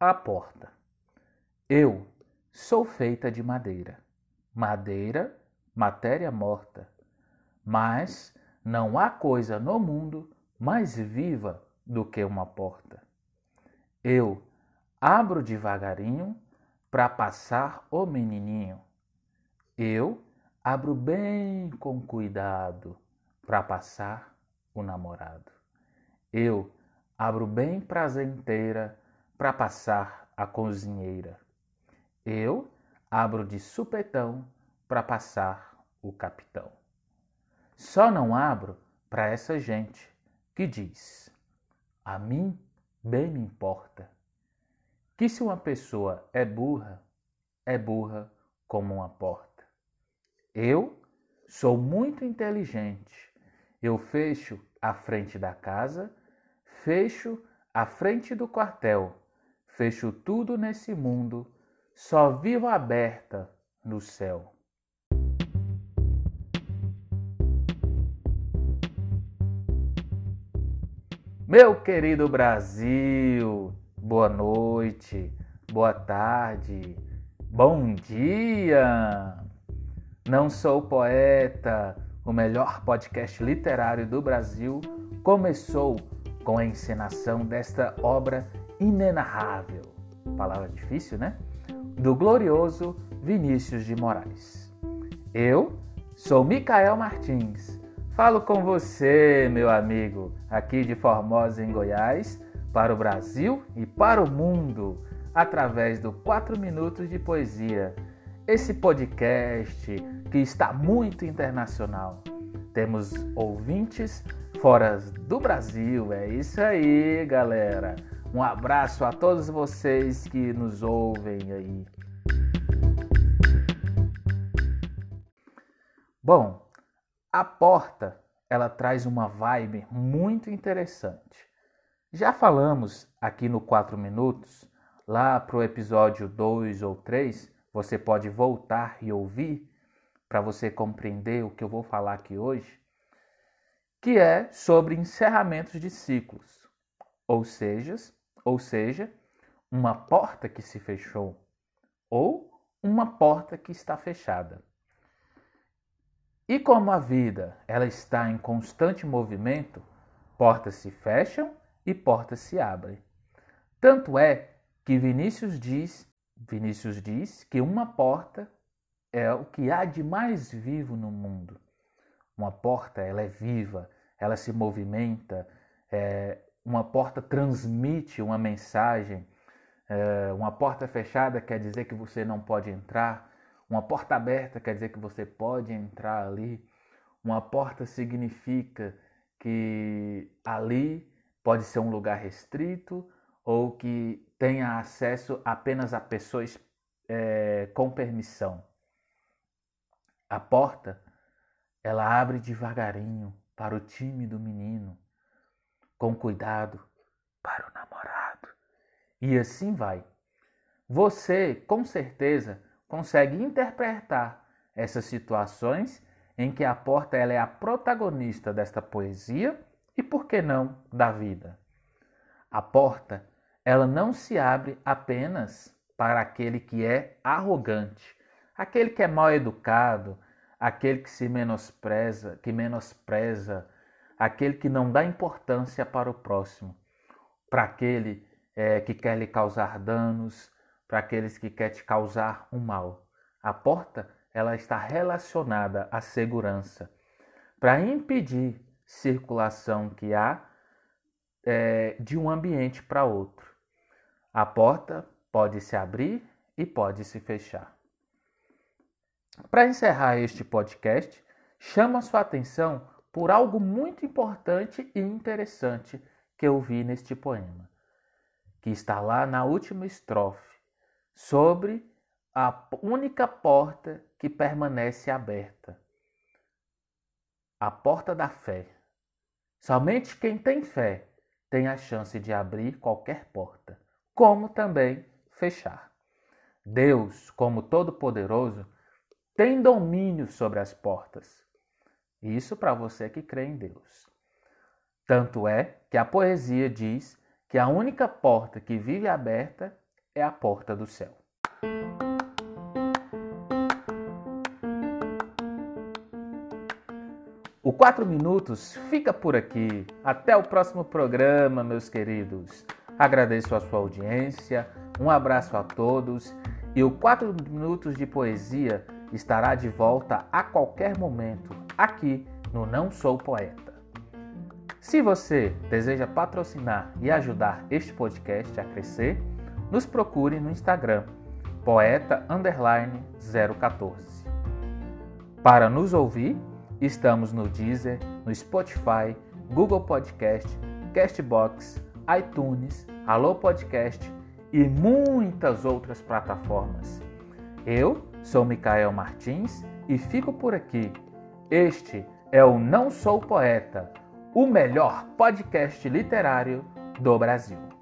A porta. Eu sou feita de madeira. Madeira, matéria morta. Mas não há coisa no mundo mais viva do que uma porta. Eu abro devagarinho para passar o menininho. Eu abro bem com cuidado para passar o namorado. Eu abro bem prazenteira para passar a cozinheira. Eu abro de supetão para passar o capitão. Só não abro para essa gente que diz: a mim bem me importa que se uma pessoa é burra, é burra como uma porta. Eu sou muito inteligente. Eu fecho a frente da casa, fecho a frente do quartel, fecho tudo nesse mundo, só vivo aberta no céu. Meu querido Brasil, boa noite, boa tarde, bom dia! Não sou poeta, o melhor podcast literário do Brasil começou com a encenação desta obra inenarrável, palavra difícil, né? Do glorioso Vinícius de Moraes. Eu sou Micael Martins Falo com você, meu amigo, aqui de Formosa, em Goiás, para o Brasil e para o mundo, através do 4 Minutos de Poesia. Esse podcast que está muito internacional. Temos ouvintes fora do Brasil, é isso aí, galera. Um abraço a todos vocês que nos ouvem aí. Bom, a porta, ela traz uma vibe muito interessante. Já falamos aqui no 4 minutos, lá para o episódio 2 ou 3, você pode voltar e ouvir para você compreender o que eu vou falar aqui hoje, que é sobre encerramentos de ciclos, ou seja, ou seja, uma porta que se fechou ou uma porta que está fechada. E como a vida ela está em constante movimento, portas se fecham e portas se abrem. Tanto é que Vinícius diz, Vinícius diz que uma porta é o que há de mais vivo no mundo. Uma porta ela é viva, ela se movimenta, é, uma porta transmite uma mensagem. É, uma porta fechada quer dizer que você não pode entrar. Uma porta aberta quer dizer que você pode entrar ali. Uma porta significa que ali pode ser um lugar restrito ou que tenha acesso apenas a pessoas é, com permissão. A porta ela abre devagarinho para o time do menino, com cuidado para o namorado. E assim vai. Você, com certeza, consegue interpretar essas situações em que a porta ela é a protagonista desta poesia e, por que não, da vida. A porta ela não se abre apenas para aquele que é arrogante, aquele que é mal educado, aquele que se menospreza, que menospreza, aquele que não dá importância para o próximo, para aquele é, que quer lhe causar danos, para aqueles que querem te causar um mal. A porta ela está relacionada à segurança para impedir circulação que há é, de um ambiente para outro. A porta pode se abrir e pode se fechar. Para encerrar este podcast, chamo a sua atenção por algo muito importante e interessante que eu vi neste poema, que está lá na última estrofe sobre a única porta que permanece aberta a porta da fé. Somente quem tem fé tem a chance de abrir qualquer porta, como também fechar. Deus, como Todo-Poderoso, tem domínio sobre as portas. Isso para você que crê em Deus. Tanto é que a poesia diz que a única porta que vive aberta é a porta do céu. O 4 Minutos fica por aqui. Até o próximo programa, meus queridos. Agradeço a sua audiência, um abraço a todos e o 4 Minutos de Poesia estará de volta a qualquer momento aqui no Não Sou Poeta. Se você deseja patrocinar e ajudar este podcast a crescer, nos procure no Instagram poeta 014. Para nos ouvir, Estamos no Deezer, no Spotify, Google Podcast, Castbox, iTunes, Alô Podcast e muitas outras plataformas. Eu sou Micael Martins e fico por aqui. Este é o Não Sou Poeta, o melhor podcast literário do Brasil.